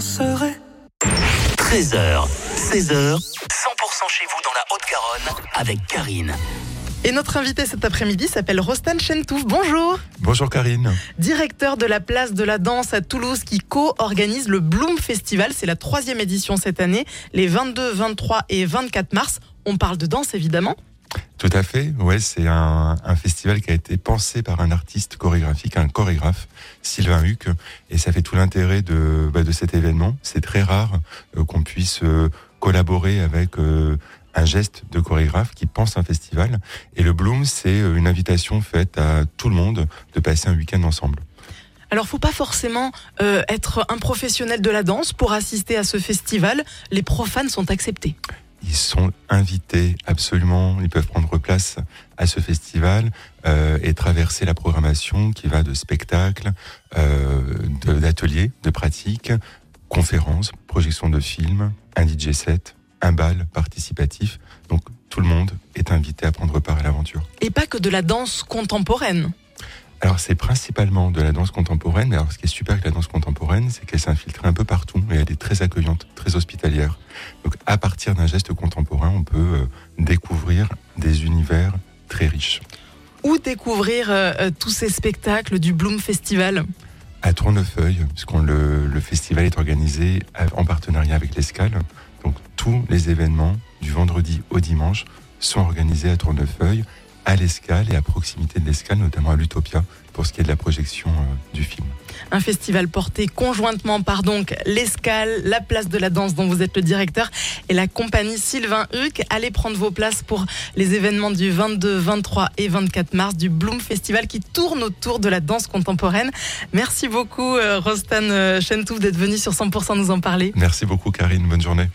serai 13h, 16h, 100% chez vous dans la Haute-Garonne avec Karine. Et notre invité cet après-midi s'appelle Rostan Chentouf. Bonjour. Bonjour Karine. Directeur de la place de la danse à Toulouse qui co-organise le Bloom Festival. C'est la troisième édition cette année, les 22, 23 et 24 mars. On parle de danse évidemment. Tout à fait. Ouais, c'est un, festival qui a été pensé par un artiste chorégraphique, un chorégraphe, Sylvain Huc, et ça fait tout l'intérêt de, bah, de cet événement. C'est très rare euh, qu'on puisse euh, collaborer avec euh, un geste de chorégraphe qui pense un festival. Et le Bloom, c'est une invitation faite à tout le monde de passer un week-end ensemble. Alors, faut pas forcément être un professionnel de la danse pour assister à ce festival. Les profanes sont acceptés. Ils sont invités absolument, ils peuvent prendre place à ce festival euh, et traverser la programmation qui va de spectacles, euh, d'ateliers, de, pratiques, conférences, projections de films, un DJ set, un bal participatif. Donc tout le monde est invité à prendre part à l'aventure. Et pas que de la danse contemporaine. Alors c'est principalement de la danse contemporaine, mais alors ce qui est super avec la danse contemporaine, c'est qu'elle s'infiltre un peu partout et elle est très accueillante, très hospitalière. Donc à partir d'un geste contemporain, on peut euh, découvrir des univers très riches. Où découvrir euh, euh, tous ces spectacles du Bloom Festival? À Tournefeuille, puisque le, le festival est organisé en partenariat avec l'Escale. Donc tous les événements du vendredi au dimanche sont organisés à Tournefeuille à l'escale et à proximité de l'escale, notamment à l'Utopia, pour ce qui est de la projection euh, du film. Un festival porté conjointement par donc l'escale, la place de la danse dont vous êtes le directeur et la compagnie Sylvain Huc. Allez prendre vos places pour les événements du 22, 23 et 24 mars du Bloom Festival qui tourne autour de la danse contemporaine. Merci beaucoup euh, Rostan euh, Chentouf d'être venu sur 100% nous en parler. Merci beaucoup Karine, bonne journée.